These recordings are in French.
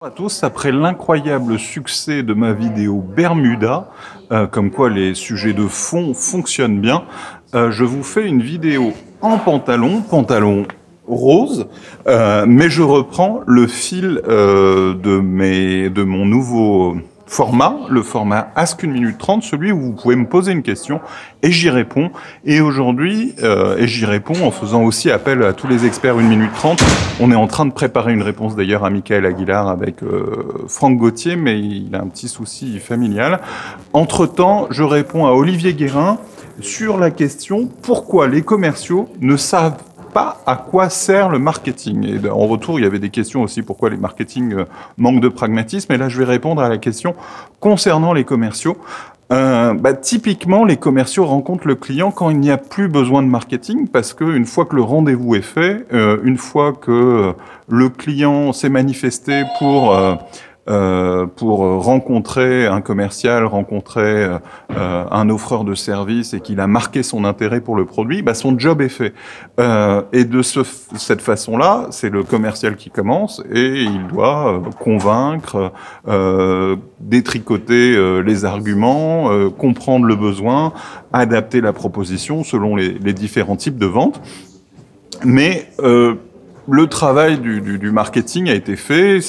Bonjour à tous, après l'incroyable succès de ma vidéo Bermuda, euh, comme quoi les sujets de fond fonctionnent bien, euh, je vous fais une vidéo en pantalon, pantalon rose, euh, mais je reprends le fil de, mes, de mon nouveau format, le format Ask 1 minute 30, celui où vous pouvez me poser une question et j'y réponds. Et aujourd'hui, euh, et j'y réponds en faisant aussi appel à tous les experts 1 minute 30. On est en train de préparer une réponse d'ailleurs à Michael Aguilar avec euh, Franck Gauthier, mais il a un petit souci familial. Entre-temps, je réponds à Olivier Guérin sur la question pourquoi les commerciaux ne savent à quoi sert le marketing. Et en retour, il y avait des questions aussi pourquoi les marketing euh, manquent de pragmatisme. Et là, je vais répondre à la question concernant les commerciaux. Euh, bah, typiquement, les commerciaux rencontrent le client quand il n'y a plus besoin de marketing, parce qu'une fois que le rendez-vous est fait, euh, une fois que le client s'est manifesté pour euh, pour rencontrer un commercial, rencontrer euh, un offreur de service et qu'il a marqué son intérêt pour le produit, bah son job est fait. Euh, et de ce, cette façon-là, c'est le commercial qui commence et il doit euh, convaincre, euh, détricoter les arguments, comprendre le besoin, adapter la proposition selon les, les différents types de ventes. Mais le travail du, marketing a été fait,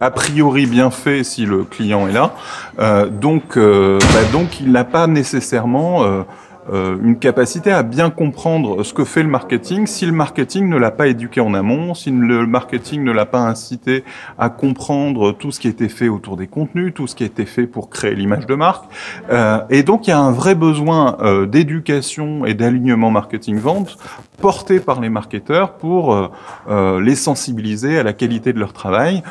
a priori bien fait si le client est là. Euh, donc, euh, bah, donc, il n'a pas nécessairement euh, une capacité à bien comprendre ce que fait le marketing si le marketing ne l'a pas éduqué en amont, si le marketing ne l'a pas incité à comprendre tout ce qui été fait autour des contenus, tout ce qui été fait pour créer l'image de marque. Euh, et donc il y a un vrai besoin euh, d'éducation et d'alignement marketing-vente porté par les marketeurs pour les sensibiliser à la qualité de leur travail.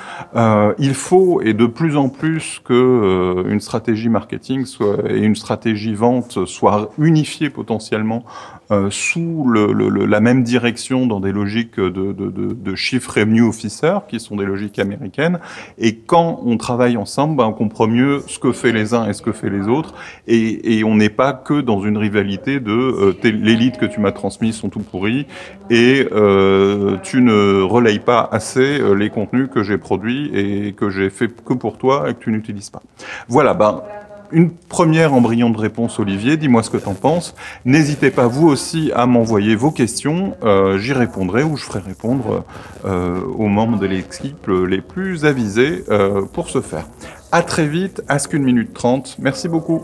il faut, et de plus en plus, que une stratégie marketing et une stratégie vente soient unifiées potentiellement euh, sous la même direction dans des logiques de, de, de, de chief revenue officer, qui sont des logiques américaines. Et quand on travaille ensemble, ben, on comprend mieux ce que fait les uns et ce que fait les autres. Et, on n'est pas que dans une rivalité de euh, l'élite que tu m'as transmise sont tout pourris et euh, tu ne relayes pas assez euh, les contenus que j'ai produits et que j'ai fait que pour toi et que tu n'utilises pas. Voilà, ben une première embryon de réponse, Olivier. Dis-moi ce que tu en penses. N'hésitez pas, vous aussi, à m'envoyer vos questions. Euh, J'y répondrai ou je ferai répondre euh, aux membres de l'équipe les plus avisés euh, pour ce faire. À très vite, à ce qu'une minute trente. Merci beaucoup.